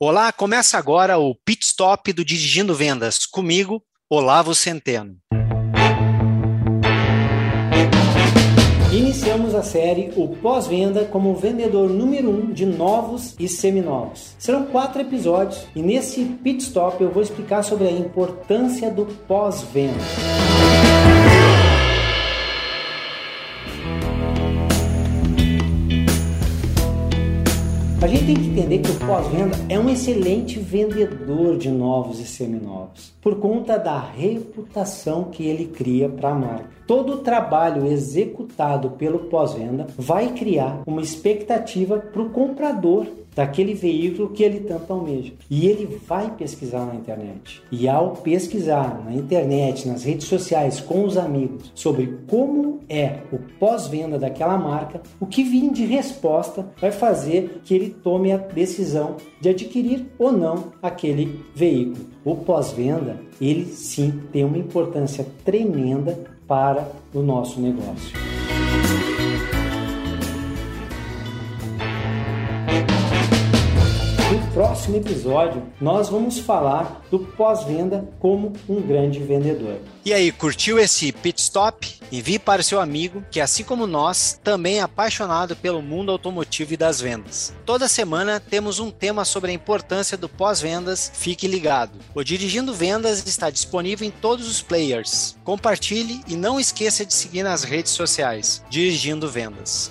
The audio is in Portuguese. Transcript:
Olá, começa agora o Pit Stop do Dirigindo Vendas. Comigo, Olavo Centeno. Iniciamos a série O Pós-Venda como vendedor número um de novos e seminovos. Serão quatro episódios e nesse Pit Stop eu vou explicar sobre a importância do pós-venda. A gente tem que entender que o pós-venda é um excelente vendedor de novos e seminovos, por conta da reputação que ele cria para a marca. Todo o trabalho executado pelo pós-venda vai criar uma expectativa para o comprador daquele veículo que ele tanto almeja. E ele vai pesquisar na internet. E ao pesquisar na internet, nas redes sociais, com os amigos, sobre como é o pós-venda daquela marca, o que vir de resposta vai fazer que ele tome a decisão de adquirir ou não aquele veículo. O pós-venda, ele sim tem uma importância tremenda para o nosso negócio. Próximo episódio, nós vamos falar do pós-venda como um grande vendedor. E aí, curtiu esse pit stop? Envie para o seu amigo que, assim como nós, também é apaixonado pelo mundo automotivo e das vendas. Toda semana temos um tema sobre a importância do pós-vendas. Fique ligado. O Dirigindo Vendas está disponível em todos os players. Compartilhe e não esqueça de seguir nas redes sociais. Dirigindo Vendas.